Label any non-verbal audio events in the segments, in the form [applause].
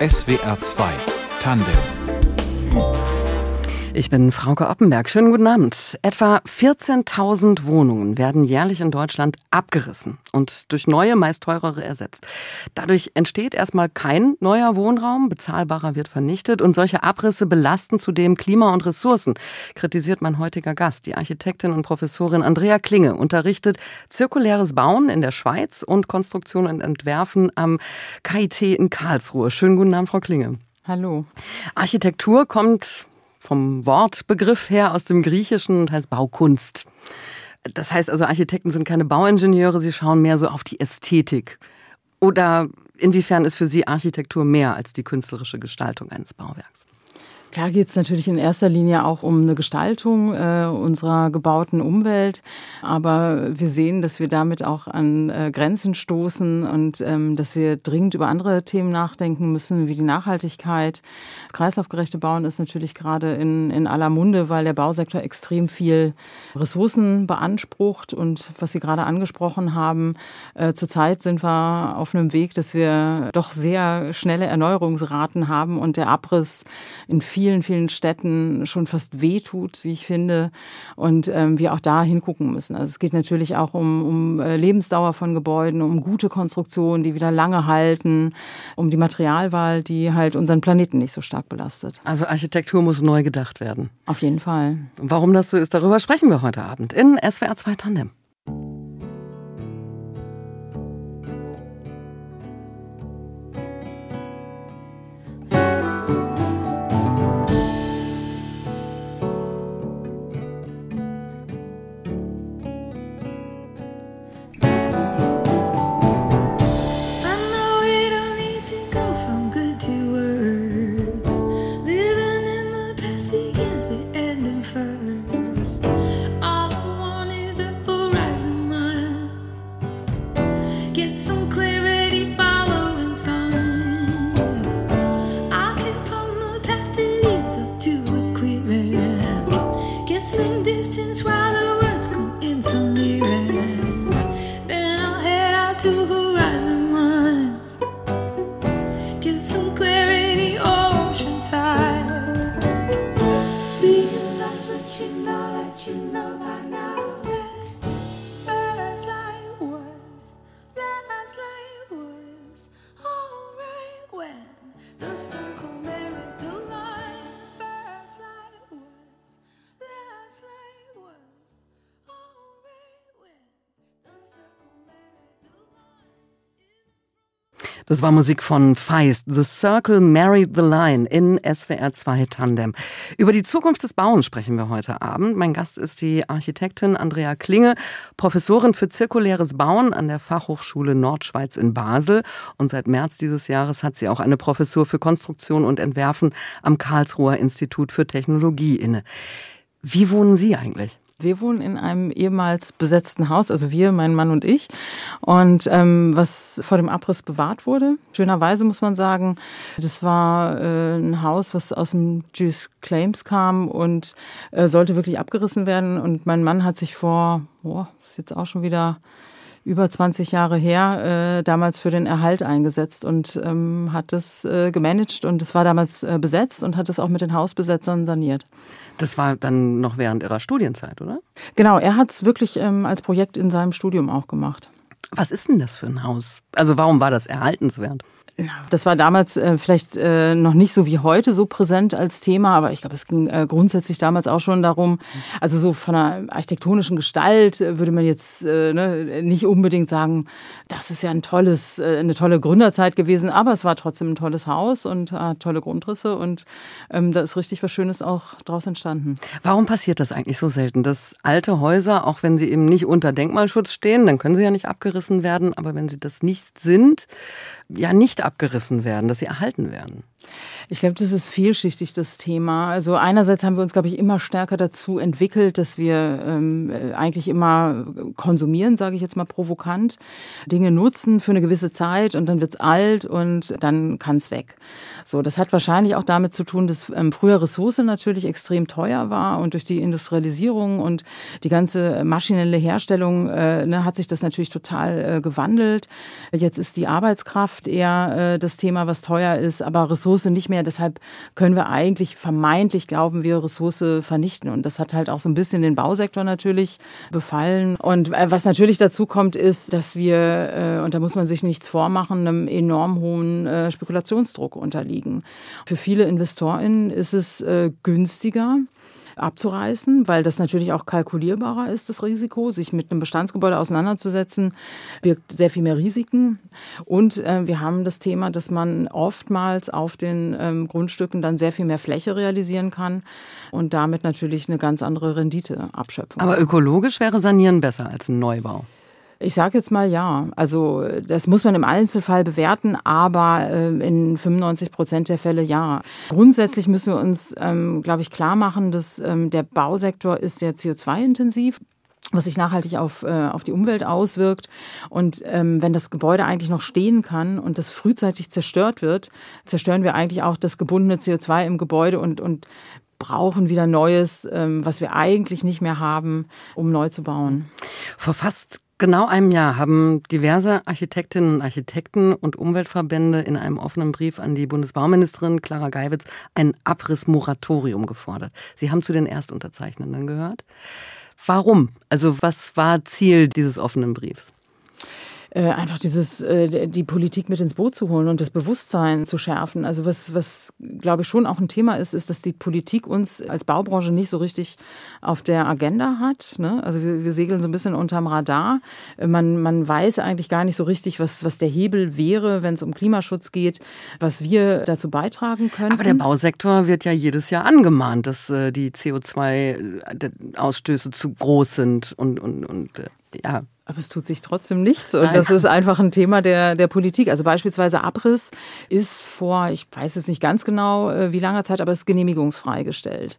SWR 2 Tandem ich bin Frauke Oppenberg. Schönen guten Abend. Etwa 14.000 Wohnungen werden jährlich in Deutschland abgerissen und durch neue, meist teurere ersetzt. Dadurch entsteht erstmal kein neuer Wohnraum, bezahlbarer wird vernichtet und solche Abrisse belasten zudem Klima und Ressourcen, kritisiert mein heutiger Gast. Die Architektin und Professorin Andrea Klinge unterrichtet zirkuläres Bauen in der Schweiz und Konstruktion und Entwerfen am KIT in Karlsruhe. Schönen guten Abend, Frau Klinge. Hallo. Architektur kommt vom Wortbegriff her aus dem Griechischen und heißt Baukunst. Das heißt also, Architekten sind keine Bauingenieure, sie schauen mehr so auf die Ästhetik. Oder inwiefern ist für Sie Architektur mehr als die künstlerische Gestaltung eines Bauwerks? Klar geht es natürlich in erster Linie auch um eine Gestaltung äh, unserer gebauten Umwelt, aber wir sehen, dass wir damit auch an äh, Grenzen stoßen und ähm, dass wir dringend über andere Themen nachdenken müssen, wie die Nachhaltigkeit. Das kreislaufgerechte Bauen ist natürlich gerade in, in aller Munde, weil der Bausektor extrem viel Ressourcen beansprucht und was Sie gerade angesprochen haben, äh, zurzeit sind wir auf einem Weg, dass wir doch sehr schnelle Erneuerungsraten haben und der Abriss in vielen vielen, vielen Städten schon fast wehtut, wie ich finde, und ähm, wir auch da hingucken müssen. Also es geht natürlich auch um, um äh, Lebensdauer von Gebäuden, um gute Konstruktionen, die wieder lange halten, um die Materialwahl, die halt unseren Planeten nicht so stark belastet. Also Architektur muss neu gedacht werden. Auf jeden Fall. Warum das so ist, darüber sprechen wir heute Abend in SWR 2 Tandem. Das war Musik von Feist. The Circle Married the Line in SWR 2 Tandem. Über die Zukunft des Bauens sprechen wir heute Abend. Mein Gast ist die Architektin Andrea Klinge, Professorin für zirkuläres Bauen an der Fachhochschule Nordschweiz in Basel. Und seit März dieses Jahres hat sie auch eine Professur für Konstruktion und Entwerfen am Karlsruher Institut für Technologie inne. Wie wohnen Sie eigentlich? Wir wohnen in einem ehemals besetzten Haus, also wir, mein Mann und ich. Und ähm, was vor dem Abriss bewahrt wurde, schönerweise muss man sagen, das war äh, ein Haus, was aus dem Jews Claims kam und äh, sollte wirklich abgerissen werden. Und mein Mann hat sich vor, boah, ist jetzt auch schon wieder über 20 Jahre her, äh, damals für den Erhalt eingesetzt und ähm, hat das äh, gemanagt und es war damals äh, besetzt und hat es auch mit den Hausbesetzern saniert. Das war dann noch während Ihrer Studienzeit, oder? Genau, er hat es wirklich ähm, als Projekt in seinem Studium auch gemacht. Was ist denn das für ein Haus? Also warum war das erhaltenswert? Das war damals äh, vielleicht äh, noch nicht so wie heute so präsent als Thema, aber ich glaube, es ging äh, grundsätzlich damals auch schon darum, also so von einer architektonischen Gestalt äh, würde man jetzt äh, ne, nicht unbedingt sagen, das ist ja ein tolles, äh, eine tolle Gründerzeit gewesen, aber es war trotzdem ein tolles Haus und tolle Grundrisse und ähm, da ist richtig was Schönes auch draus entstanden. Warum passiert das eigentlich so selten, dass alte Häuser, auch wenn sie eben nicht unter Denkmalschutz stehen, dann können sie ja nicht abgerissen werden, aber wenn sie das nicht sind, ja nicht abgerissen werden, dass sie erhalten werden. Ich glaube, das ist vielschichtig, das Thema. Also einerseits haben wir uns, glaube ich, immer stärker dazu entwickelt, dass wir ähm, äh, eigentlich immer konsumieren, sage ich jetzt mal provokant, Dinge nutzen für eine gewisse Zeit und dann wird's alt und dann kann's weg. So, das hat wahrscheinlich auch damit zu tun, dass ähm, früher Ressource natürlich extrem teuer war und durch die Industrialisierung und die ganze maschinelle Herstellung äh, ne, hat sich das natürlich total äh, gewandelt. Jetzt ist die Arbeitskraft eher äh, das Thema, was teuer ist, aber Ressource nicht mehr. Deshalb können wir eigentlich vermeintlich glauben wir Ressource vernichten. Und das hat halt auch so ein bisschen den Bausektor natürlich befallen. Und äh, was natürlich dazu kommt, ist, dass wir, äh, und da muss man sich nichts vormachen, einem enorm hohen äh, Spekulationsdruck unterliegen. Für viele InvestorInnen ist es günstiger, abzureißen, weil das natürlich auch kalkulierbarer ist, das Risiko. Sich mit einem Bestandsgebäude auseinanderzusetzen, birgt sehr viel mehr Risiken. Und äh, wir haben das Thema, dass man oftmals auf den ähm, Grundstücken dann sehr viel mehr Fläche realisieren kann und damit natürlich eine ganz andere Rendite abschöpfen. Aber ökologisch wäre Sanieren besser als ein Neubau. Ich sage jetzt mal ja. Also das muss man im Einzelfall bewerten, aber äh, in 95 Prozent der Fälle ja. Grundsätzlich müssen wir uns, ähm, glaube ich, klar machen, dass ähm, der Bausektor ist sehr CO2-intensiv was sich nachhaltig auf, äh, auf die Umwelt auswirkt. Und ähm, wenn das Gebäude eigentlich noch stehen kann und das frühzeitig zerstört wird, zerstören wir eigentlich auch das gebundene CO2 im Gebäude und, und brauchen wieder Neues, ähm, was wir eigentlich nicht mehr haben, um neu zu bauen. Vor fast genau einem Jahr haben diverse Architektinnen und Architekten und Umweltverbände in einem offenen Brief an die Bundesbauministerin Clara Geiwitz ein Abrissmoratorium gefordert. Sie haben zu den Erstunterzeichnenden gehört. Warum? Also was war Ziel dieses offenen Briefs? Äh, einfach dieses, äh, die Politik mit ins Boot zu holen und das Bewusstsein zu schärfen. Also was, was glaube ich schon auch ein Thema ist, ist, dass die Politik uns als Baubranche nicht so richtig auf der Agenda hat. Ne? Also wir, wir segeln so ein bisschen unterm Radar. Äh, man, man weiß eigentlich gar nicht so richtig, was, was der Hebel wäre, wenn es um Klimaschutz geht, was wir dazu beitragen können. Aber der Bausektor wird ja jedes Jahr angemahnt, dass die CO2-Ausstöße zu groß sind und, und, und ja, aber es tut sich trotzdem nichts. Und Nein. das ist einfach ein Thema der, der Politik. Also beispielsweise Abriss ist vor, ich weiß jetzt nicht ganz genau, äh, wie langer Zeit, aber es ist genehmigungsfrei gestellt.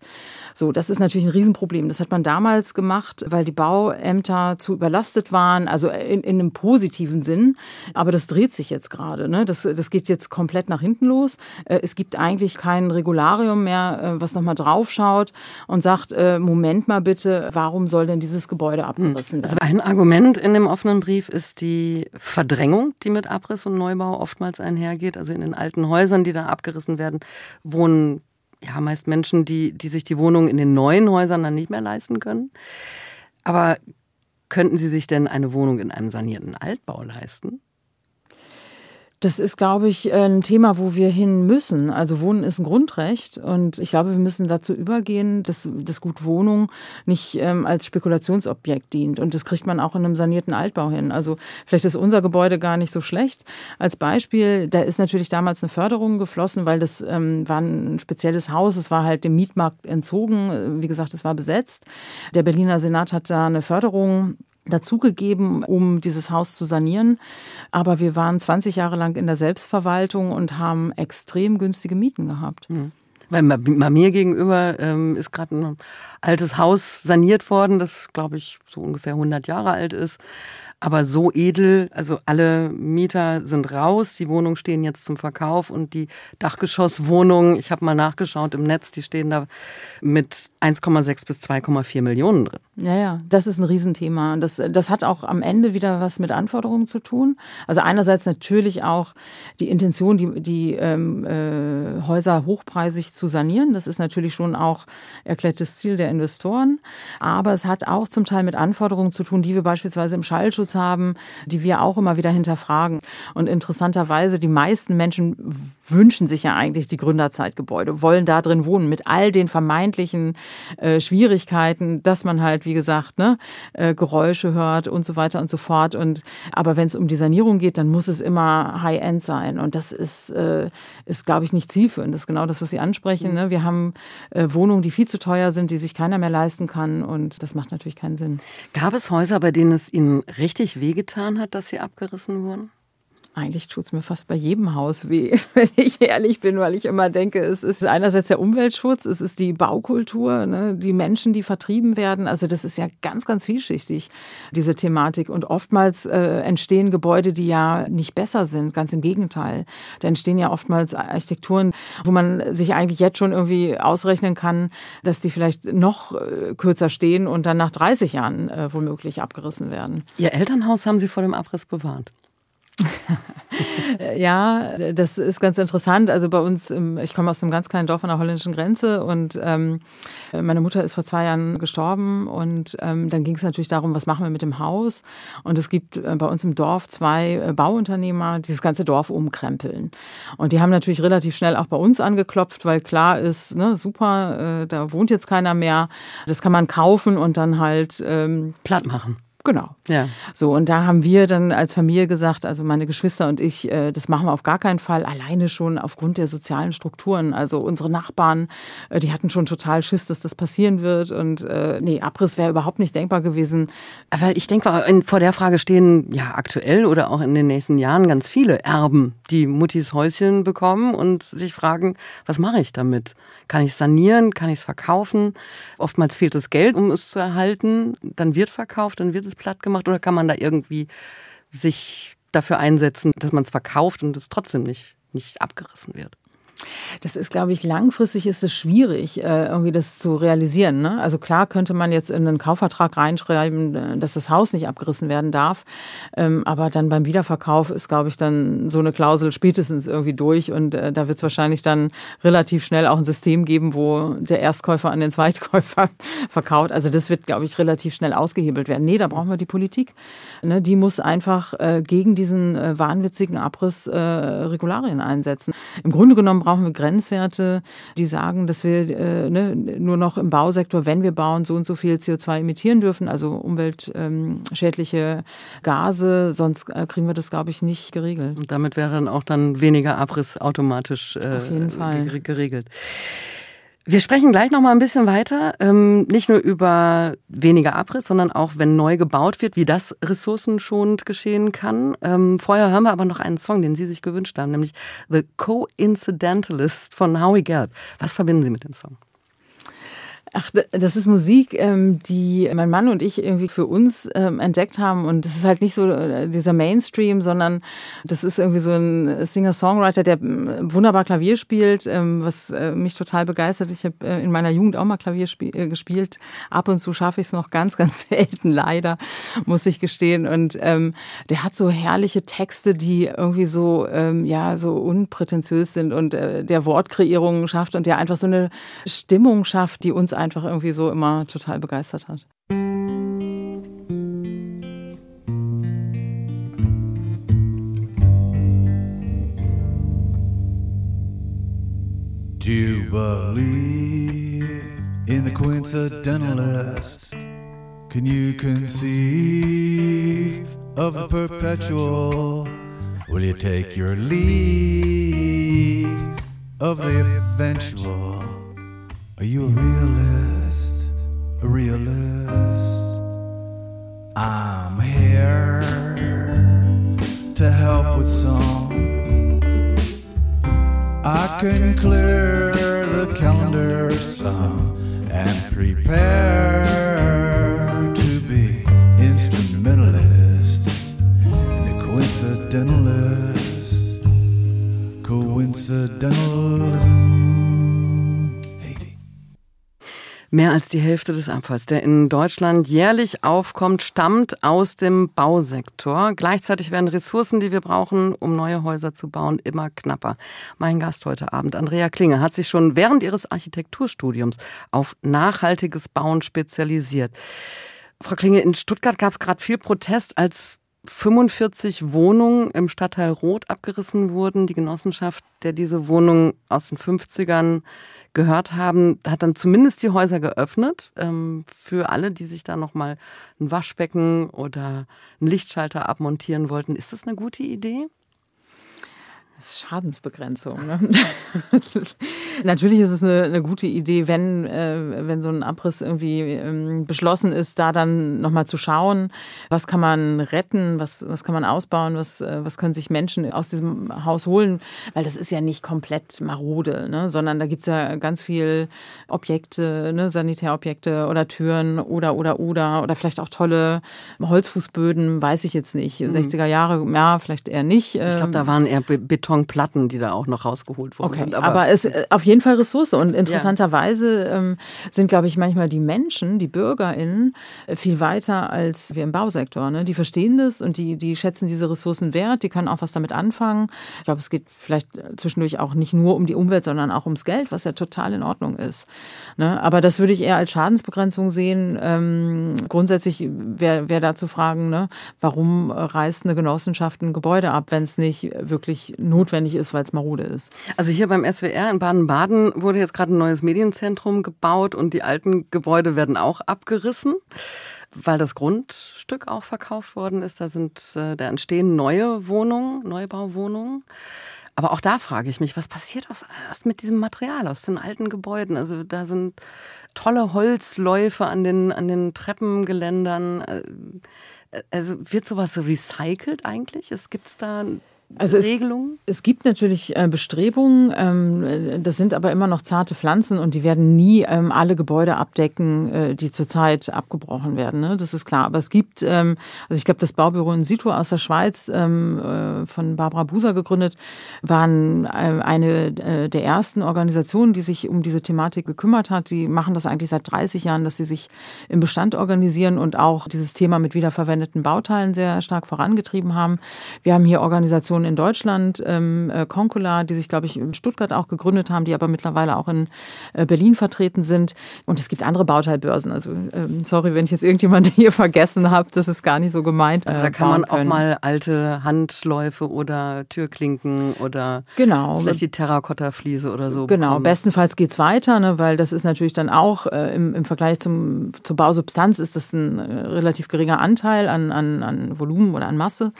So, das ist natürlich ein Riesenproblem. Das hat man damals gemacht, weil die Bauämter zu überlastet waren, also in, in einem positiven Sinn. Aber das dreht sich jetzt gerade. Ne? Das, das geht jetzt komplett nach hinten los. Äh, es gibt eigentlich kein Regularium mehr, äh, was nochmal draufschaut und sagt, Moment mal bitte, warum soll denn dieses Gebäude abgerissen werden? Also ein Argument in dem offenen Brief ist die Verdrängung, die mit Abriss und Neubau oftmals einhergeht. Also in den alten Häusern, die da abgerissen werden, wohnen ja meist Menschen, die, die sich die Wohnung in den neuen Häusern dann nicht mehr leisten können. Aber könnten Sie sich denn eine Wohnung in einem sanierten Altbau leisten? Das ist, glaube ich, ein Thema, wo wir hin müssen. Also Wohnen ist ein Grundrecht und ich glaube, wir müssen dazu übergehen, dass das Gut Wohnung nicht ähm, als Spekulationsobjekt dient. Und das kriegt man auch in einem sanierten Altbau hin. Also vielleicht ist unser Gebäude gar nicht so schlecht. Als Beispiel, da ist natürlich damals eine Förderung geflossen, weil das ähm, war ein spezielles Haus. Es war halt dem Mietmarkt entzogen. Wie gesagt, es war besetzt. Der Berliner Senat hat da eine Förderung dazugegeben, um dieses Haus zu sanieren. Aber wir waren 20 Jahre lang in der Selbstverwaltung und haben extrem günstige Mieten gehabt. Mhm. Weil bei mir gegenüber ähm, ist gerade ein altes Haus saniert worden, das glaube ich so ungefähr 100 Jahre alt ist aber so edel. Also alle Mieter sind raus, die Wohnungen stehen jetzt zum Verkauf und die Dachgeschosswohnungen, ich habe mal nachgeschaut im Netz, die stehen da mit 1,6 bis 2,4 Millionen drin. Ja, ja, das ist ein Riesenthema. Das, das hat auch am Ende wieder was mit Anforderungen zu tun. Also einerseits natürlich auch die Intention, die, die ähm, äh, Häuser hochpreisig zu sanieren. Das ist natürlich schon auch erklärtes Ziel der Investoren. Aber es hat auch zum Teil mit Anforderungen zu tun, die wir beispielsweise im Schallschutz haben, die wir auch immer wieder hinterfragen. Und interessanterweise, die meisten Menschen wünschen sich ja eigentlich die Gründerzeitgebäude, wollen da drin wohnen mit all den vermeintlichen äh, Schwierigkeiten, dass man halt, wie gesagt, ne, äh, Geräusche hört und so weiter und so fort. Und aber wenn es um die Sanierung geht, dann muss es immer High-End sein. Und das ist, äh, ist glaube ich, nicht zielführend. Das ist genau das, was Sie ansprechen. Ne? Wir haben äh, Wohnungen, die viel zu teuer sind, die sich keiner mehr leisten kann. Und das macht natürlich keinen Sinn. Gab es Häuser, bei denen es Ihnen richtig wehgetan hat, dass sie abgerissen wurden? Eigentlich tut es mir fast bei jedem Haus weh, [laughs] wenn ich ehrlich bin, weil ich immer denke, es ist einerseits der Umweltschutz, es ist die Baukultur, ne, die Menschen, die vertrieben werden. Also das ist ja ganz, ganz vielschichtig, diese Thematik. Und oftmals äh, entstehen Gebäude, die ja nicht besser sind, ganz im Gegenteil. Da entstehen ja oftmals Architekturen, wo man sich eigentlich jetzt schon irgendwie ausrechnen kann, dass die vielleicht noch äh, kürzer stehen und dann nach 30 Jahren äh, womöglich abgerissen werden. Ihr Elternhaus haben Sie vor dem Abriss bewahrt? [laughs] ja, das ist ganz interessant. Also bei uns, ich komme aus einem ganz kleinen Dorf an der holländischen Grenze und ähm, meine Mutter ist vor zwei Jahren gestorben und ähm, dann ging es natürlich darum, was machen wir mit dem Haus. Und es gibt äh, bei uns im Dorf zwei äh, Bauunternehmer, die das ganze Dorf umkrempeln. Und die haben natürlich relativ schnell auch bei uns angeklopft, weil klar ist, ne, super, äh, da wohnt jetzt keiner mehr. Das kann man kaufen und dann halt ähm, platt machen. Genau. Ja. So, und da haben wir dann als Familie gesagt, also meine Geschwister und ich, äh, das machen wir auf gar keinen Fall, alleine schon aufgrund der sozialen Strukturen. Also unsere Nachbarn, äh, die hatten schon total Schiss, dass das passieren wird. Und äh, nee, Abriss wäre überhaupt nicht denkbar gewesen. Weil ich denke, vor der Frage stehen ja aktuell oder auch in den nächsten Jahren ganz viele Erben, die Muttis Häuschen bekommen und sich fragen, was mache ich damit? Kann ich sanieren? Kann ich es verkaufen? Oftmals fehlt das Geld, um es zu erhalten. Dann wird verkauft, dann wird es platt gemacht. Oder kann man da irgendwie sich dafür einsetzen, dass man es verkauft und es trotzdem nicht, nicht abgerissen wird? Das ist, glaube ich, langfristig ist es schwierig, äh, irgendwie das zu realisieren. Ne? Also klar könnte man jetzt in einen Kaufvertrag reinschreiben, äh, dass das Haus nicht abgerissen werden darf. Ähm, aber dann beim Wiederverkauf ist, glaube ich, dann so eine Klausel spätestens irgendwie durch. Und äh, da wird es wahrscheinlich dann relativ schnell auch ein System geben, wo der Erstkäufer an den Zweitkäufer [laughs] verkauft. Also das wird, glaube ich, relativ schnell ausgehebelt werden. Nee, da brauchen wir die Politik. Ne? Die muss einfach gegen diesen wahnwitzigen Abriss Regularien einsetzen. Im Grunde genommen brauchen brauchen wir Grenzwerte, die sagen, dass wir äh, ne, nur noch im Bausektor, wenn wir bauen, so und so viel CO2 emittieren dürfen, also umweltschädliche ähm, Gase, sonst äh, kriegen wir das, glaube ich, nicht geregelt. Und damit wäre dann auch dann weniger Abriss automatisch äh, Auf jeden Fall. geregelt. Wir sprechen gleich noch mal ein bisschen weiter, ähm, nicht nur über weniger Abriss, sondern auch, wenn neu gebaut wird, wie das ressourcenschonend geschehen kann. Ähm, vorher hören wir aber noch einen Song, den Sie sich gewünscht haben, nämlich The Coincidentalist von Howie Gelb. Was verbinden Sie mit dem Song? Ach, das ist Musik, ähm, die mein Mann und ich irgendwie für uns ähm, entdeckt haben. Und das ist halt nicht so äh, dieser Mainstream, sondern das ist irgendwie so ein Singer-Songwriter, der äh, wunderbar Klavier spielt, ähm, was äh, mich total begeistert. Ich habe in meiner Jugend auch mal Klavier gespielt. Ab und zu schaffe ich es noch ganz, [laughs] ganz selten, leider, muss ich gestehen. Und ähm, der hat so herrliche Texte, die irgendwie so, ähm, ja, so unprätentiös sind und äh, der Wortkreierungen schafft und der einfach so eine Stimmung schafft, die uns einfach irgendwie so immer total begeistert hat. Do you believe in the coincidentalist? Can you conceive of the perpetual? Will you take your leave of the eventual? Are you a realist? A realist? I'm here to help with song. I can clear the calendar some and prepare to be instrumentalist in the coincidentalist. Coincidentalism. Mehr als die Hälfte des Abfalls, der in Deutschland jährlich aufkommt, stammt aus dem Bausektor. Gleichzeitig werden Ressourcen, die wir brauchen, um neue Häuser zu bauen, immer knapper. Mein Gast heute Abend, Andrea Klinge, hat sich schon während ihres Architekturstudiums auf nachhaltiges Bauen spezialisiert. Frau Klinge, in Stuttgart gab es gerade viel Protest, als 45 Wohnungen im Stadtteil Roth abgerissen wurden. Die Genossenschaft, der diese Wohnungen aus den 50ern gehört haben, hat dann zumindest die Häuser geöffnet ähm, für alle, die sich da nochmal ein Waschbecken oder einen Lichtschalter abmontieren wollten. Ist das eine gute Idee? Das ist Schadensbegrenzung. Ne? [laughs] Natürlich ist es eine, eine gute Idee, wenn, äh, wenn so ein Abriss irgendwie ähm, beschlossen ist, da dann nochmal zu schauen, was kann man retten, was, was kann man ausbauen, was, äh, was können sich Menschen aus diesem Haus holen, weil das ist ja nicht komplett marode, ne? sondern da gibt's ja ganz viel Objekte, ne? Sanitärobjekte oder Türen oder, oder, oder, oder vielleicht auch tolle Holzfußböden, weiß ich jetzt nicht. Mhm. 60er Jahre, ja, vielleicht eher nicht. Ich glaube, da ähm, waren eher Betonplatten, die da auch noch rausgeholt wurden. Okay, aber, aber es äh, auf jeden Fall Ressource. Und interessanterweise ja. ähm, sind, glaube ich, manchmal die Menschen, die BürgerInnen, äh, viel weiter als wir im Bausektor. Ne? Die verstehen das und die, die schätzen diese Ressourcen wert, die können auch was damit anfangen. Ich glaube, es geht vielleicht zwischendurch auch nicht nur um die Umwelt, sondern auch ums Geld, was ja total in Ordnung ist. Ne? Aber das würde ich eher als Schadensbegrenzung sehen. Ähm, grundsätzlich wäre wär da zu fragen, ne? warum reißt eine Genossenschaft ein Gebäude ab, wenn es nicht wirklich notwendig ist, weil es marode ist. Also hier beim SWR in Baden-Baden wurde jetzt gerade ein neues Medienzentrum gebaut und die alten Gebäude werden auch abgerissen weil das Grundstück auch verkauft worden ist. Da sind, äh, da entstehen neue Wohnungen, Neubauwohnungen. Aber auch da frage ich mich, was passiert aus, aus mit diesem Material aus den alten Gebäuden? Also da sind tolle Holzläufe an den, an den Treppengeländern. Äh, also wird sowas recycelt eigentlich? Es gibt's da also es, es, gibt natürlich äh, Bestrebungen, ähm, das sind aber immer noch zarte Pflanzen und die werden nie ähm, alle Gebäude abdecken, äh, die zurzeit abgebrochen werden. Ne? Das ist klar. Aber es gibt, ähm, also ich glaube, das Baubüro in situ aus der Schweiz äh, von Barbara Buser gegründet, waren eine der ersten Organisationen, die sich um diese Thematik gekümmert hat. Die machen das eigentlich seit 30 Jahren, dass sie sich im Bestand organisieren und auch dieses Thema mit wiederverwendeten Bauteilen sehr stark vorangetrieben haben. Wir haben hier Organisationen Organisationen in Deutschland, ähm, äh, Concula, die sich, glaube ich, in Stuttgart auch gegründet haben, die aber mittlerweile auch in äh, Berlin vertreten sind. Und es gibt andere Bauteilbörsen. Also ähm, sorry, wenn ich jetzt irgendjemanden [laughs] hier vergessen habe, das ist gar nicht so gemeint. Also da äh, kann man können. auch mal alte Handläufe oder Türklinken oder genau. vielleicht die Terrakotta-Fliese oder so. Genau, bekommen. bestenfalls geht's weiter, ne, weil das ist natürlich dann auch äh, im, im Vergleich zum, zur Bausubstanz ist das ein äh, relativ geringer Anteil an, an, an Volumen oder an Masse.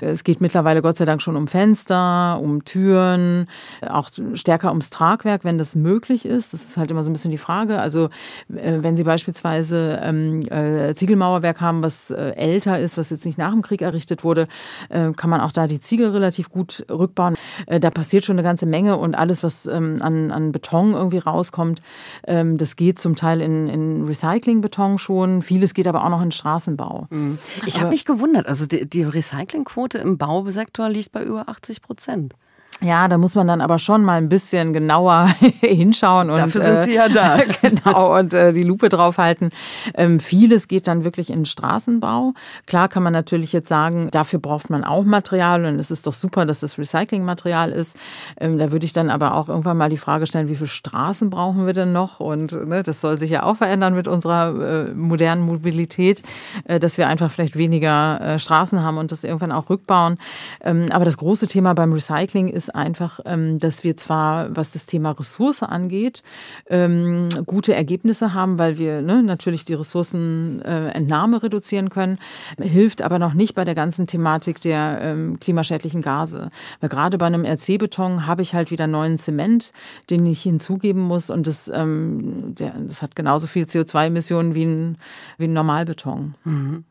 Es geht mittlerweile Gott sei Dank schon schon um Fenster, um Türen, auch stärker ums Tragwerk, wenn das möglich ist. Das ist halt immer so ein bisschen die Frage. Also äh, wenn Sie beispielsweise ähm, äh, Ziegelmauerwerk haben, was äh, älter ist, was jetzt nicht nach dem Krieg errichtet wurde, äh, kann man auch da die Ziegel relativ gut rückbauen. Äh, da passiert schon eine ganze Menge und alles, was ähm, an, an Beton irgendwie rauskommt, ähm, das geht zum Teil in, in Recyclingbeton schon. Vieles geht aber auch noch in Straßenbau. Mhm. Ich habe mich gewundert. Also die, die Recyclingquote im Bausektor liegt bei bei über 80 Prozent. Ja, da muss man dann aber schon mal ein bisschen genauer [laughs] hinschauen und dafür sind sie ja da. [laughs] genau und äh, die Lupe draufhalten. Ähm, vieles geht dann wirklich in Straßenbau. Klar kann man natürlich jetzt sagen, dafür braucht man auch Material und es ist doch super, dass das Recyclingmaterial ist. Ähm, da würde ich dann aber auch irgendwann mal die Frage stellen, wie viele Straßen brauchen wir denn noch? Und ne, das soll sich ja auch verändern mit unserer äh, modernen Mobilität, äh, dass wir einfach vielleicht weniger äh, Straßen haben und das irgendwann auch rückbauen. Ähm, aber das große Thema beim Recycling ist ist einfach, ähm, dass wir zwar, was das Thema Ressource angeht, ähm, gute Ergebnisse haben, weil wir ne, natürlich die Ressourcenentnahme reduzieren können, hilft aber noch nicht bei der ganzen Thematik der ähm, klimaschädlichen Gase. Weil gerade bei einem RC-Beton habe ich halt wieder neuen Zement, den ich hinzugeben muss und das, das hat genauso viel CO2-Emissionen wie ein, wie ein Normalbeton. Mhm.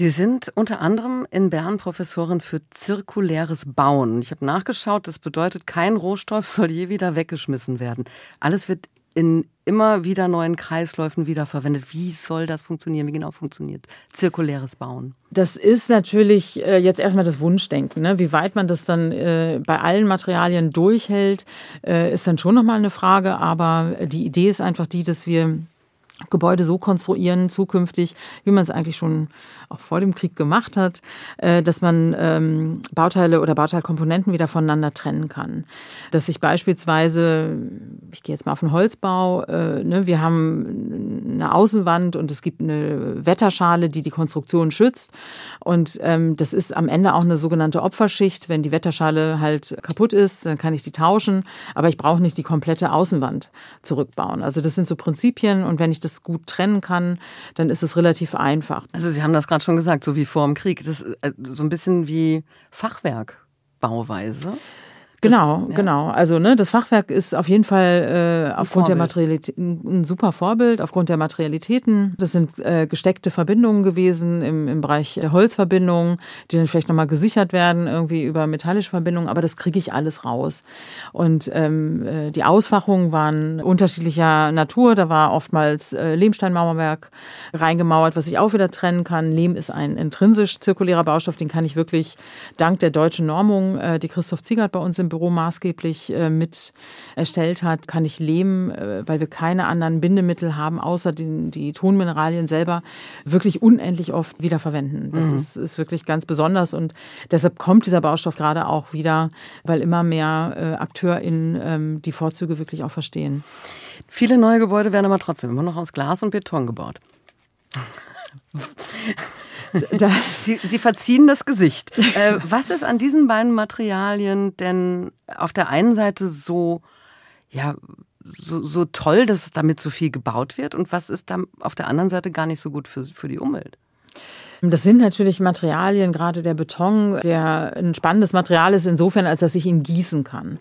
Sie sind unter anderem in Bern Professorin für zirkuläres Bauen. Ich habe nachgeschaut, das bedeutet, kein Rohstoff [laughs] soll je wieder weggeschmissen werden. Alles wird in immer wieder neuen Kreisläufen wiederverwendet. Wie soll das funktionieren? Wie genau funktioniert zirkuläres Bauen? Das ist natürlich äh, jetzt erstmal das Wunschdenken. Ne? Wie weit man das dann äh, bei allen Materialien durchhält, äh, ist dann schon nochmal eine Frage. Aber die Idee ist einfach die, dass wir Gebäude so konstruieren zukünftig, wie man es eigentlich schon auch vor dem Krieg gemacht hat, äh, dass man ähm, Bauteile oder Bauteilkomponenten wieder voneinander trennen kann. Dass ich beispielsweise, ich gehe jetzt mal auf den Holzbau, äh, ne, wir haben eine Außenwand und es gibt eine Wetterschale, die die Konstruktion schützt. Und ähm, das ist am Ende auch eine sogenannte Opferschicht. Wenn die Wetterschale halt kaputt ist, dann kann ich die tauschen, aber ich brauche nicht die komplette Außenwand zurückbauen. Also das sind so Prinzipien und wenn ich das das gut trennen kann, dann ist es relativ einfach. Also Sie haben das gerade schon gesagt, so wie vor dem Krieg. Das ist äh, so ein bisschen wie Fachwerkbauweise. Genau, das, ja. genau. Also ne, das Fachwerk ist auf jeden Fall äh, aufgrund der Materialität ein super Vorbild, aufgrund der Materialitäten. Das sind äh, gesteckte Verbindungen gewesen im, im Bereich der Holzverbindungen, die dann vielleicht nochmal gesichert werden, irgendwie über metallische Verbindungen, aber das kriege ich alles raus. Und ähm, äh, die Ausfachungen waren unterschiedlicher Natur. Da war oftmals äh, Lehmsteinmauerwerk reingemauert, was ich auch wieder trennen kann. Lehm ist ein intrinsisch zirkulärer Baustoff, den kann ich wirklich dank der deutschen Normung, äh, die Christoph Ziegert bei uns im Büro maßgeblich äh, mit erstellt hat, kann ich Lehm, äh, weil wir keine anderen Bindemittel haben, außer den, die Tonmineralien selber, wirklich unendlich oft wiederverwenden. Das mhm. ist, ist wirklich ganz besonders und deshalb kommt dieser Baustoff gerade auch wieder, weil immer mehr äh, AkteurInnen ähm, die Vorzüge wirklich auch verstehen. Viele neue Gebäude werden aber trotzdem immer noch aus Glas und Beton gebaut. [laughs] [laughs] Sie, Sie, verziehen das Gesicht. Äh, [laughs] was ist an diesen beiden Materialien denn auf der einen Seite so, ja, so, so toll, dass damit so viel gebaut wird und was ist dann auf der anderen Seite gar nicht so gut für, für die Umwelt? Das sind natürlich Materialien, gerade der Beton, der ein spannendes Material ist insofern, als dass ich ihn gießen kann.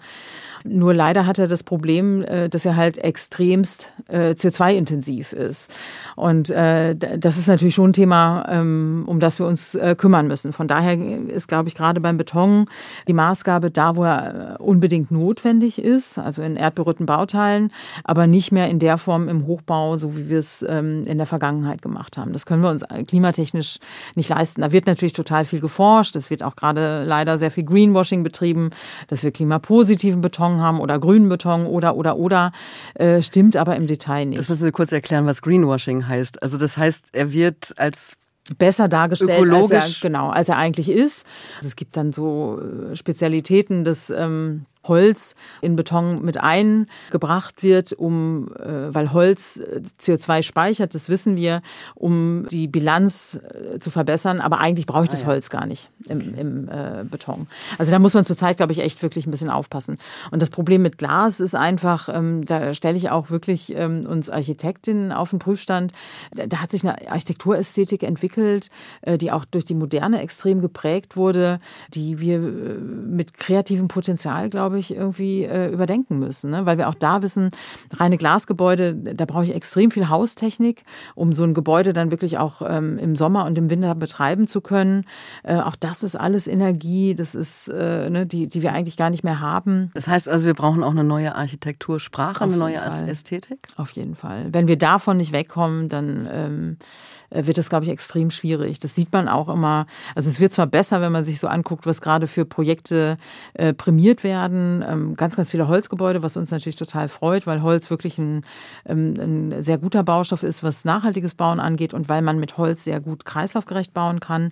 Nur leider hat er das Problem, äh, dass er halt extremst äh, CO2-intensiv ist. Und äh, das ist natürlich schon ein Thema, ähm, um das wir uns kümmern müssen. Von daher ist, glaube ich, gerade beim Beton die Maßgabe da, wo er unbedingt notwendig ist, also in erdberührten Bauteilen, aber nicht mehr in der Form im Hochbau, so wie wir es ähm, in der Vergangenheit gemacht haben. Das können wir uns klimatechnisch nicht leisten. Da wird natürlich total viel geforscht. Es wird auch gerade leider sehr viel Greenwashing betrieben, dass wir klimapositiven Beton Beton haben oder grünen Beton oder oder oder äh, stimmt aber im Detail nicht. Das müssen Sie kurz erklären, was Greenwashing heißt. Also das heißt, er wird als besser dargestellt, als er, genau, als er eigentlich ist. Also es gibt dann so äh, Spezialitäten des ähm, Holz in Beton mit eingebracht wird, um, äh, weil Holz äh, CO2 speichert, das wissen wir, um die Bilanz äh, zu verbessern. Aber eigentlich brauche ich ah, das ja. Holz gar nicht im, okay. im äh, Beton. Also da muss man zurzeit, glaube ich, echt wirklich ein bisschen aufpassen. Und das Problem mit Glas ist einfach, ähm, da stelle ich auch wirklich ähm, uns Architektinnen auf den Prüfstand. Da hat sich eine Architekturästhetik entwickelt, äh, die auch durch die Moderne extrem geprägt wurde, die wir mit kreativem Potenzial, glaube ich, glaube ich, irgendwie äh, überdenken müssen. Ne? Weil wir auch da wissen, reine Glasgebäude, da brauche ich extrem viel Haustechnik, um so ein Gebäude dann wirklich auch ähm, im Sommer und im Winter betreiben zu können. Äh, auch das ist alles Energie, das ist, äh, ne, die, die wir eigentlich gar nicht mehr haben. Das heißt also, wir brauchen auch eine neue Architektursprache, eine neue Fall. Ästhetik? Auf jeden Fall. Wenn wir davon nicht wegkommen, dann ähm, äh, wird das, glaube ich, extrem schwierig. Das sieht man auch immer. Also es wird zwar besser, wenn man sich so anguckt, was gerade für Projekte äh, prämiert werden. Ähm, ganz, ganz viele Holzgebäude, was uns natürlich total freut, weil Holz wirklich ein, ähm, ein sehr guter Baustoff ist, was nachhaltiges Bauen angeht und weil man mit Holz sehr gut kreislaufgerecht bauen kann.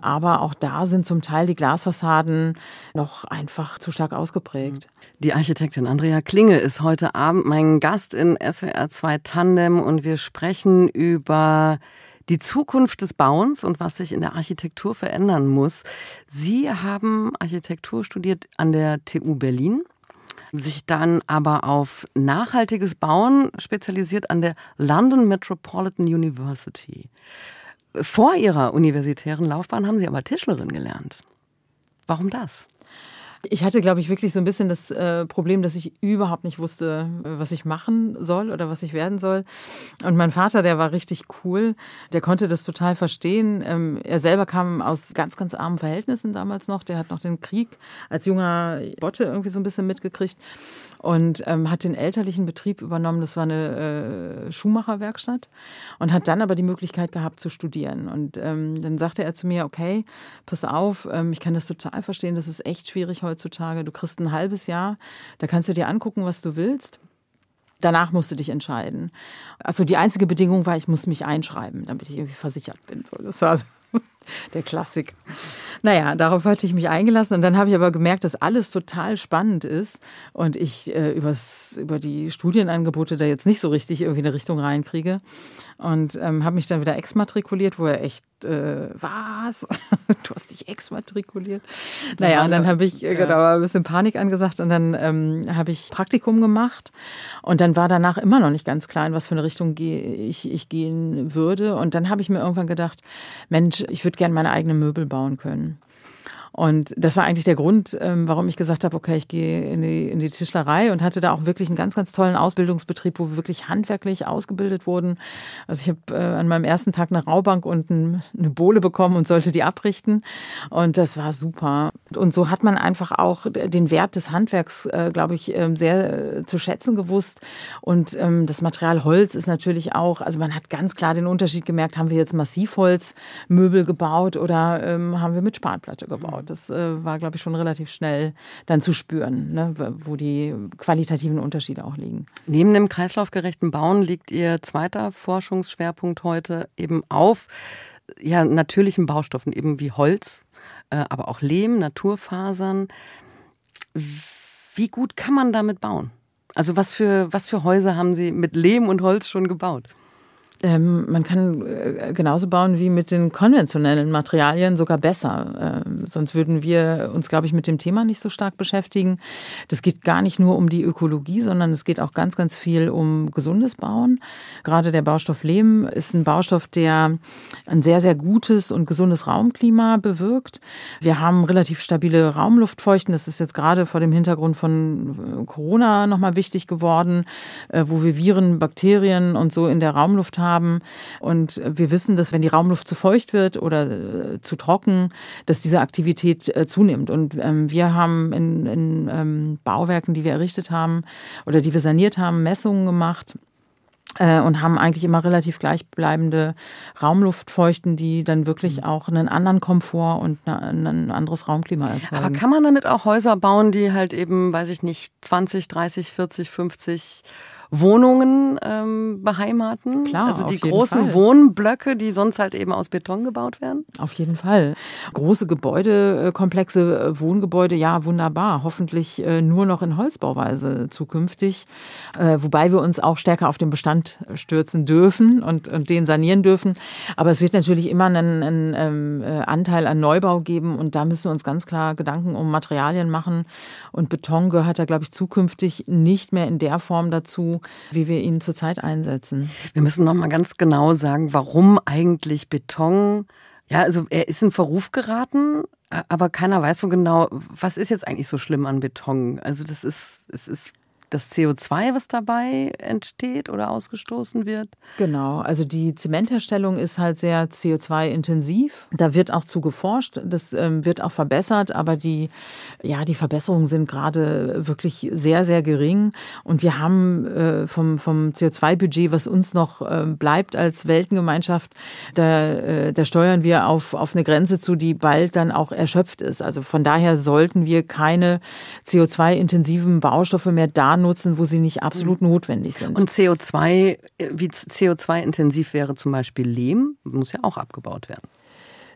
Aber auch da sind zum Teil die Glasfassaden noch einfach zu stark ausgeprägt. Die Architektin Andrea Klinge ist heute Abend mein Gast in SWR 2 Tandem und wir sprechen über die Zukunft des Bauens und was sich in der Architektur verändern muss. Sie haben Architektur studiert an der TU Berlin, sich dann aber auf nachhaltiges Bauen spezialisiert an der London Metropolitan University. Vor Ihrer universitären Laufbahn haben Sie aber Tischlerin gelernt. Warum das? Ich hatte, glaube ich, wirklich so ein bisschen das äh, Problem, dass ich überhaupt nicht wusste, was ich machen soll oder was ich werden soll. Und mein Vater, der war richtig cool, der konnte das total verstehen. Ähm, er selber kam aus ganz, ganz armen Verhältnissen damals noch. Der hat noch den Krieg als junger Botte irgendwie so ein bisschen mitgekriegt und ähm, hat den elterlichen Betrieb übernommen. Das war eine äh, Schuhmacherwerkstatt und hat dann aber die Möglichkeit gehabt zu studieren. Und ähm, dann sagte er zu mir, okay, pass auf, ähm, ich kann das total verstehen, das ist echt schwierig heutzutage. Du kriegst ein halbes Jahr, da kannst du dir angucken, was du willst. Danach musst du dich entscheiden. Also die einzige Bedingung war, ich muss mich einschreiben, damit ich irgendwie versichert bin. So, das war so der Klassik. Naja, darauf hatte ich mich eingelassen und dann habe ich aber gemerkt, dass alles total spannend ist und ich äh, übers, über die Studienangebote da jetzt nicht so richtig irgendwie eine Richtung reinkriege und ähm, habe mich dann wieder exmatrikuliert, wo er echt, äh, was? [laughs] du hast dich exmatrikuliert? Naja, und dann habe ich äh, genau ein bisschen Panik angesagt und dann ähm, habe ich Praktikum gemacht und dann war danach immer noch nicht ganz klar, in was für eine Richtung ich, ich gehen würde und dann habe ich mir irgendwann gedacht, Mensch, ich würde gerne meine eigenen Möbel bauen können. Und das war eigentlich der Grund, ähm, warum ich gesagt habe, okay, ich gehe in die, in die Tischlerei und hatte da auch wirklich einen ganz, ganz tollen Ausbildungsbetrieb, wo wir wirklich handwerklich ausgebildet wurden. Also ich habe äh, an meinem ersten Tag eine Raubank und eine Bohle bekommen und sollte die abrichten. Und das war super. Und so hat man einfach auch den Wert des Handwerks, äh, glaube ich, ähm, sehr äh, zu schätzen gewusst. Und ähm, das Material Holz ist natürlich auch, also man hat ganz klar den Unterschied gemerkt, haben wir jetzt Massivholzmöbel gebaut oder ähm, haben wir mit Spanplatte gebaut. Das äh, war, glaube ich, schon relativ schnell dann zu spüren, ne, wo die qualitativen Unterschiede auch liegen. Neben dem kreislaufgerechten Bauen liegt Ihr zweiter Forschungsschwerpunkt heute eben auf ja, natürlichen Baustoffen, eben wie Holz, äh, aber auch Lehm, Naturfasern. Wie gut kann man damit bauen? Also was für, was für Häuser haben Sie mit Lehm und Holz schon gebaut? Ähm, man kann äh, genauso bauen wie mit den konventionellen Materialien, sogar besser. Ähm, sonst würden wir uns, glaube ich, mit dem Thema nicht so stark beschäftigen. Das geht gar nicht nur um die Ökologie, sondern es geht auch ganz, ganz viel um gesundes Bauen. Gerade der Baustoff Lehm ist ein Baustoff, der ein sehr, sehr gutes und gesundes Raumklima bewirkt. Wir haben relativ stabile Raumluftfeuchten. Das ist jetzt gerade vor dem Hintergrund von äh, Corona nochmal wichtig geworden, äh, wo wir Viren, Bakterien und so in der Raumluft haben haben. Und wir wissen, dass wenn die Raumluft zu feucht wird oder äh, zu trocken, dass diese Aktivität äh, zunimmt. Und ähm, wir haben in, in ähm, Bauwerken, die wir errichtet haben oder die wir saniert haben, Messungen gemacht äh, und haben eigentlich immer relativ gleichbleibende Raumluftfeuchten, die dann wirklich mhm. auch einen anderen Komfort und ein anderes Raumklima erzeugen. Aber kann man damit auch Häuser bauen, die halt eben, weiß ich nicht, 20, 30, 40, 50 Wohnungen ähm, beheimaten. Klar, also die großen Fall. Wohnblöcke, die sonst halt eben aus Beton gebaut werden. Auf jeden Fall. Große Gebäudekomplexe, äh, Wohngebäude, ja, wunderbar. Hoffentlich äh, nur noch in Holzbauweise zukünftig. Äh, wobei wir uns auch stärker auf den Bestand stürzen dürfen und, und den sanieren dürfen. Aber es wird natürlich immer einen, einen ähm, Anteil an Neubau geben und da müssen wir uns ganz klar Gedanken um Materialien machen. Und Beton gehört da, glaube ich, zukünftig nicht mehr in der Form dazu, wie wir ihn zurzeit einsetzen. Wir müssen noch mal ganz genau sagen, warum eigentlich Beton ja, also er ist in Verruf geraten, aber keiner weiß so genau, was ist jetzt eigentlich so schlimm an Beton. Also das ist, es ist das CO2, was dabei entsteht oder ausgestoßen wird? Genau, also die Zementherstellung ist halt sehr CO2-intensiv. Da wird auch zu geforscht, das ähm, wird auch verbessert, aber die, ja, die Verbesserungen sind gerade wirklich sehr, sehr gering. Und wir haben äh, vom, vom CO2-Budget, was uns noch äh, bleibt als Weltengemeinschaft, da, äh, da steuern wir auf, auf eine Grenze zu, die bald dann auch erschöpft ist. Also von daher sollten wir keine CO2-intensiven Baustoffe mehr da nutzen, wo sie nicht absolut mhm. notwendig sind. Und CO2, wie CO2-intensiv wäre zum Beispiel Lehm, muss ja auch abgebaut werden.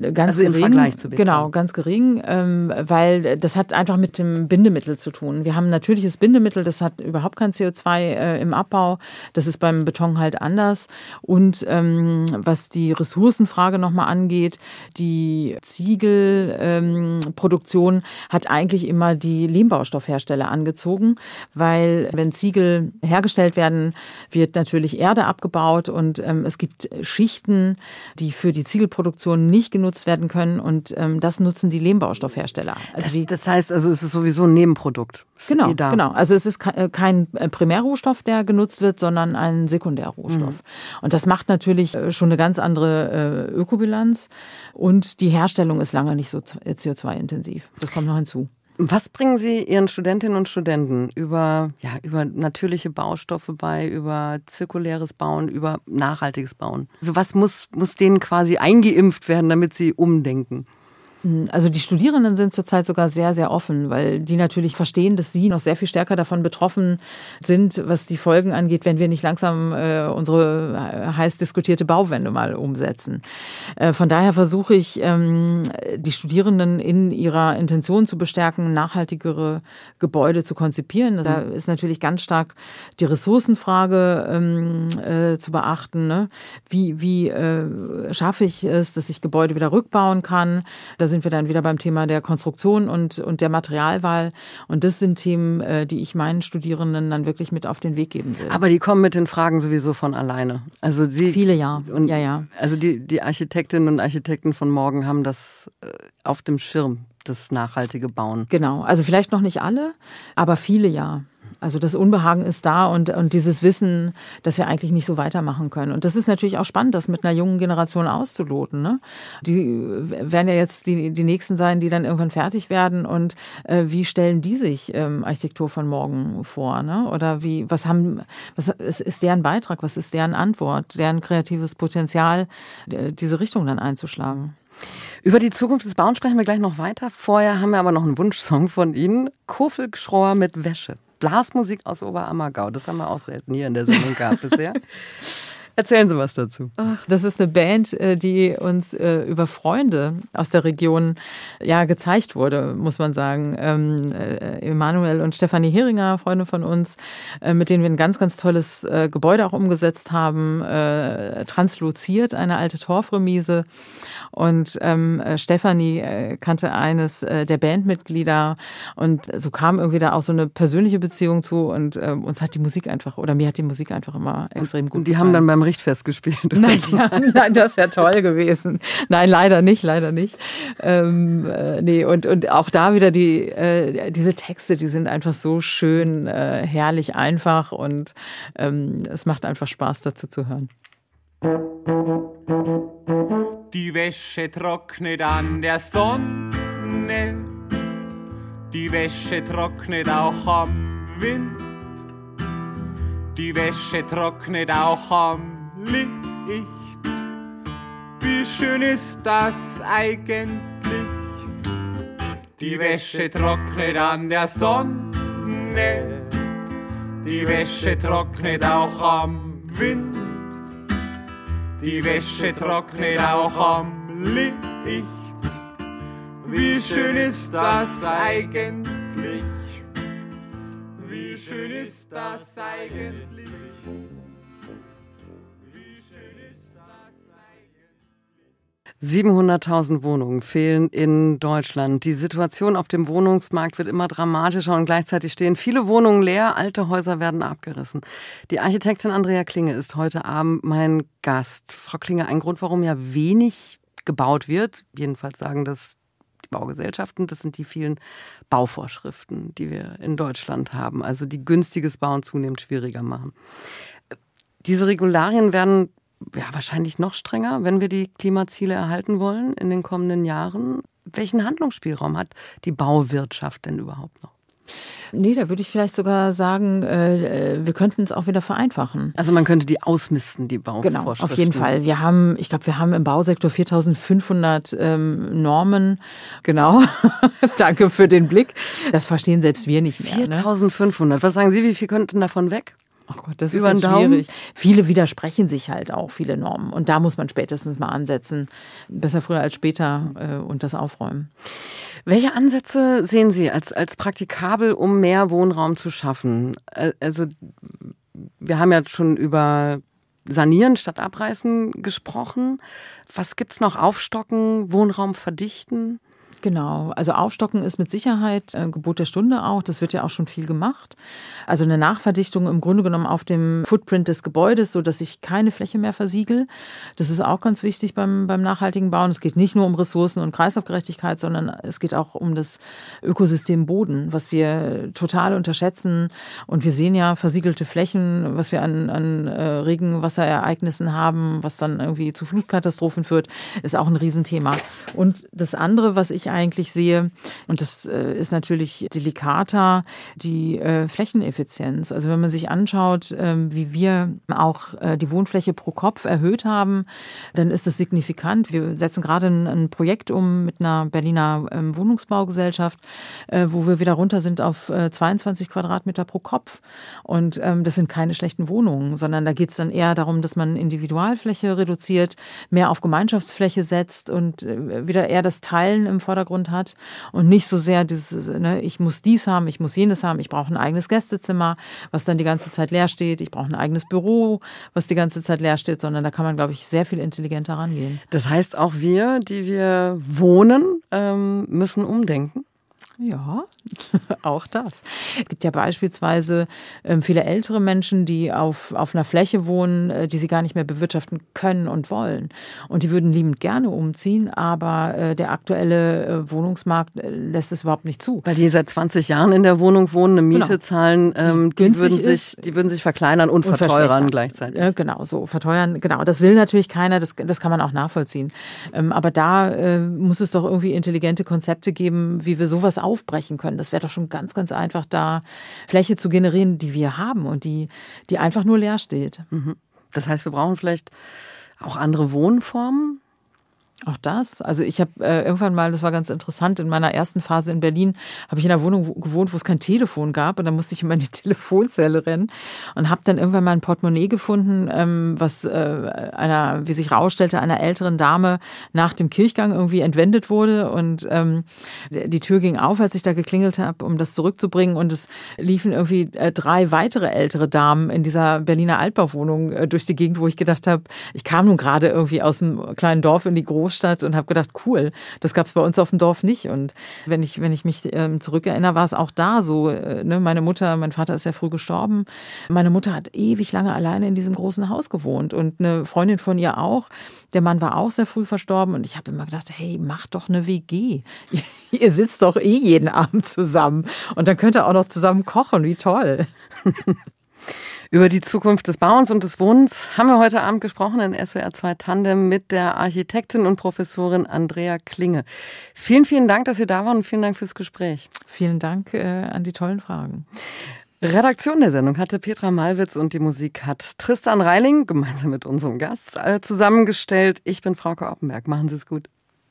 Ganz also gering, im Vergleich zu Beton. Genau, ganz gering, ähm, weil das hat einfach mit dem Bindemittel zu tun. Wir haben natürliches Bindemittel, das hat überhaupt kein CO2 äh, im Abbau. Das ist beim Beton halt anders. Und ähm, was die Ressourcenfrage nochmal angeht, die Ziegelproduktion ähm, hat eigentlich immer die Lehmbaustoffhersteller angezogen, weil wenn Ziegel hergestellt werden, wird natürlich Erde abgebaut und ähm, es gibt Schichten, die für die Ziegelproduktion nicht genutzt genutzt werden können und ähm, das nutzen die Lehmbaustoffhersteller. Also das, die, das heißt also, es ist sowieso ein Nebenprodukt. Genau, eh genau. Also es ist äh, kein äh, Primärrohstoff, der genutzt wird, sondern ein Sekundärrohstoff. Mhm. Und das macht natürlich äh, schon eine ganz andere Ökobilanz und die Herstellung ist lange nicht so CO2-intensiv. Das kommt noch hinzu. Was bringen Sie Ihren Studentinnen und Studenten über, ja, über natürliche Baustoffe bei, über zirkuläres Bauen, über nachhaltiges Bauen? Also was muss, muss denen quasi eingeimpft werden, damit sie umdenken? Also die Studierenden sind zurzeit sogar sehr, sehr offen, weil die natürlich verstehen, dass sie noch sehr viel stärker davon betroffen sind, was die Folgen angeht, wenn wir nicht langsam äh, unsere äh, heiß diskutierte Bauwende mal umsetzen. Äh, von daher versuche ich, ähm, die Studierenden in ihrer Intention zu bestärken, nachhaltigere Gebäude zu konzipieren. Da ist natürlich ganz stark die Ressourcenfrage ähm, äh, zu beachten. Ne? Wie, wie äh, schaffe ich es, dass ich Gebäude wieder rückbauen kann? Das sind wir dann wieder beim Thema der Konstruktion und, und der Materialwahl. Und das sind Themen, äh, die ich meinen Studierenden dann wirklich mit auf den Weg geben will. Aber die kommen mit den Fragen sowieso von alleine. Also sie. Viele ja. Und ja, ja. Also die, die Architektinnen und Architekten von morgen haben das äh, auf dem Schirm. das nachhaltige Bauen. Genau, also vielleicht noch nicht alle, aber viele ja. Also das Unbehagen ist da und, und dieses Wissen, dass wir eigentlich nicht so weitermachen können. Und das ist natürlich auch spannend, das mit einer jungen Generation auszuloten. Ne? Die werden ja jetzt die, die Nächsten sein, die dann irgendwann fertig werden. Und äh, wie stellen die sich ähm, Architektur von morgen vor? Ne? Oder wie, was haben, was ist, ist deren Beitrag, was ist deren Antwort, deren kreatives Potenzial, diese Richtung dann einzuschlagen? Über die Zukunft des Bauens sprechen wir gleich noch weiter. Vorher haben wir aber noch einen Wunschsong von Ihnen. Kofel mit Wäsche. Blasmusik aus Oberammergau. Das haben wir auch selten hier in der Sendung gehabt bisher. [laughs] Erzählen Sie was dazu. Ach, das ist eine Band, äh, die uns äh, über Freunde aus der Region ja gezeigt wurde, muss man sagen. Ähm, äh, Emanuel und Stefanie Heringer, Freunde von uns, mit denen wir ein ganz, ganz tolles Gebäude auch umgesetzt haben. Transluziert, eine alte Torfremise. Und ähm, Stefanie kannte eines der Bandmitglieder und so kam irgendwie da auch so eine persönliche Beziehung zu und uns hat die Musik einfach, oder mir hat die Musik einfach immer extrem gut Und die gefallen. haben dann beim Richtfest gespielt. [laughs] Nein, ja, nein, das wäre toll gewesen. Nein, leider nicht, leider nicht. Ähm, äh, nee, und, und auch da wieder die, äh, diese Texte, die sind einfach so schön, äh, herrlich einfach und ähm, es macht einfach Spaß dazu zu hören. Die Wäsche trocknet an der Sonne, die Wäsche trocknet auch am Wind. Die Wäsche trocknet auch am Licht. Wie schön ist das eigentlich? Die Wäsche trocknet an der Sonne. Die Wäsche trocknet auch am Wind. Die Wäsche trocknet auch am Licht. Wie schön ist das eigentlich? Wie schön ist das eigentlich? 700.000 Wohnungen fehlen in Deutschland. Die Situation auf dem Wohnungsmarkt wird immer dramatischer und gleichzeitig stehen viele Wohnungen leer, alte Häuser werden abgerissen. Die Architektin Andrea Klinge ist heute Abend mein Gast. Frau Klinge, ein Grund, warum ja wenig gebaut wird, jedenfalls sagen das die Baugesellschaften, das sind die vielen Bauvorschriften, die wir in Deutschland haben, also die günstiges Bauen zunehmend schwieriger machen. Diese Regularien werden ja, wahrscheinlich noch strenger, wenn wir die Klimaziele erhalten wollen in den kommenden Jahren. Welchen Handlungsspielraum hat die Bauwirtschaft denn überhaupt noch? Nee, da würde ich vielleicht sogar sagen, äh, wir könnten es auch wieder vereinfachen. Also man könnte die ausmisten, die Bauvorschriften. Genau, auf jeden Fall. Wir haben, ich glaube, wir haben im Bausektor 4500 ähm, Normen. Genau. [laughs] Danke für den Blick. Das verstehen selbst wir nicht mehr. 4500. Ne? Was sagen Sie, wie viel könnten davon weg? Ach Gott, das Über ist ja schwierig. Viele widersprechen sich halt auch, viele Normen. Und da muss man spätestens mal ansetzen. Besser früher als später äh, und das aufräumen. Welche Ansätze sehen Sie als, als praktikabel, um mehr Wohnraum zu schaffen? Äh, also, wir haben ja schon über Sanieren statt Abreißen gesprochen. Was gibt es noch? Aufstocken, Wohnraum verdichten? Genau, also Aufstocken ist mit Sicherheit äh, Gebot der Stunde auch. Das wird ja auch schon viel gemacht. Also eine Nachverdichtung im Grunde genommen auf dem Footprint des Gebäudes, so dass ich keine Fläche mehr versiegel. Das ist auch ganz wichtig beim, beim nachhaltigen Bauen. Es geht nicht nur um Ressourcen und Kreislaufgerechtigkeit, sondern es geht auch um das Ökosystem Boden, was wir total unterschätzen. Und wir sehen ja versiegelte Flächen, was wir an, an äh, Regenwasserereignissen haben, was dann irgendwie zu Flutkatastrophen führt, ist auch ein Riesenthema. Und das andere, was ich eigentlich sehe, und das äh, ist natürlich delikater, die äh, Flächeneffizienz. Also wenn man sich anschaut, ähm, wie wir auch äh, die Wohnfläche pro Kopf erhöht haben, dann ist das signifikant. Wir setzen gerade ein, Projekt um mit einer Berliner ähm, Wohnungsbaugesellschaft, wo wir wieder runter sind auf 22 Quadratmeter pro Kopf. Und ähm, das sind keine schlechten Wohnungen, sondern da geht es dann eher darum, dass man Individualfläche reduziert, mehr auf Gemeinschaftsfläche setzt und wieder eher das Teilen im Vordergrund Vordergrund hat und nicht so sehr dieses, ne, ich muss dies haben, ich muss jenes haben, ich brauche ein eigenes Gästezimmer, was dann die ganze Zeit leer steht, ich brauche ein eigenes Büro, was die ganze Zeit leer steht, sondern da kann man, glaube ich, sehr viel intelligenter rangehen. Das heißt, auch wir, die wir wohnen, ähm, müssen umdenken? Ja, [laughs] auch das. Es gibt ja beispielsweise ähm, viele ältere Menschen, die auf, auf einer Fläche wohnen, äh, die sie gar nicht mehr bewirtschaften können und wollen. Und die würden liebend gerne umziehen, aber äh, der aktuelle äh, Wohnungsmarkt lässt es überhaupt nicht zu. Weil die seit 20 Jahren in der Wohnung wohnen, eine Miete genau. zahlen, ähm, die, die würden sich, die würden sich verkleinern und, und verteuern gleichzeitig. genau, so verteuern, genau. Das will natürlich keiner, das, das kann man auch nachvollziehen. Ähm, aber da muss es doch irgendwie intelligente Konzepte geben, wie wir sowas auch aufbrechen können. Das wäre doch schon ganz, ganz einfach, da Fläche zu generieren, die wir haben und die, die einfach nur leer steht. Mhm. Das heißt, wir brauchen vielleicht auch andere Wohnformen? Auch das. Also ich habe äh, irgendwann mal, das war ganz interessant, in meiner ersten Phase in Berlin habe ich in einer Wohnung gewohnt, wo es kein Telefon gab und dann musste ich immer in die [laughs] Telefonzelle rennen und habe dann irgendwann mal ein Portemonnaie gefunden, ähm, was äh, einer, wie sich rausstellte, einer älteren Dame nach dem Kirchgang irgendwie entwendet wurde und ähm, die Tür ging auf, als ich da geklingelt habe, um das zurückzubringen und es liefen irgendwie äh, drei weitere ältere Damen in dieser Berliner Altbauwohnung äh, durch die Gegend, wo ich gedacht habe, ich kam nun gerade irgendwie aus einem kleinen Dorf in die große Großstadt und habe gedacht, cool, das gab es bei uns auf dem Dorf nicht. Und wenn ich, wenn ich mich ähm, zurückerinnere, war es auch da so. Äh, ne? Meine Mutter, mein Vater ist ja früh gestorben. Meine Mutter hat ewig lange alleine in diesem großen Haus gewohnt und eine Freundin von ihr auch. Der Mann war auch sehr früh verstorben und ich habe immer gedacht, hey, mach doch eine WG. [laughs] ihr sitzt doch eh jeden Abend zusammen und dann könnt ihr auch noch zusammen kochen. Wie toll. [laughs] Über die Zukunft des Bauens und des Wohnens haben wir heute Abend gesprochen in SWR 2 Tandem mit der Architektin und Professorin Andrea Klinge. Vielen, vielen Dank, dass Sie da waren und vielen Dank fürs Gespräch. Vielen Dank äh, an die tollen Fragen. Redaktion der Sendung hatte Petra Malwitz und die Musik hat Tristan Reiling gemeinsam mit unserem Gast äh, zusammengestellt. Ich bin Frauke Oppenberg. Machen Sie es gut.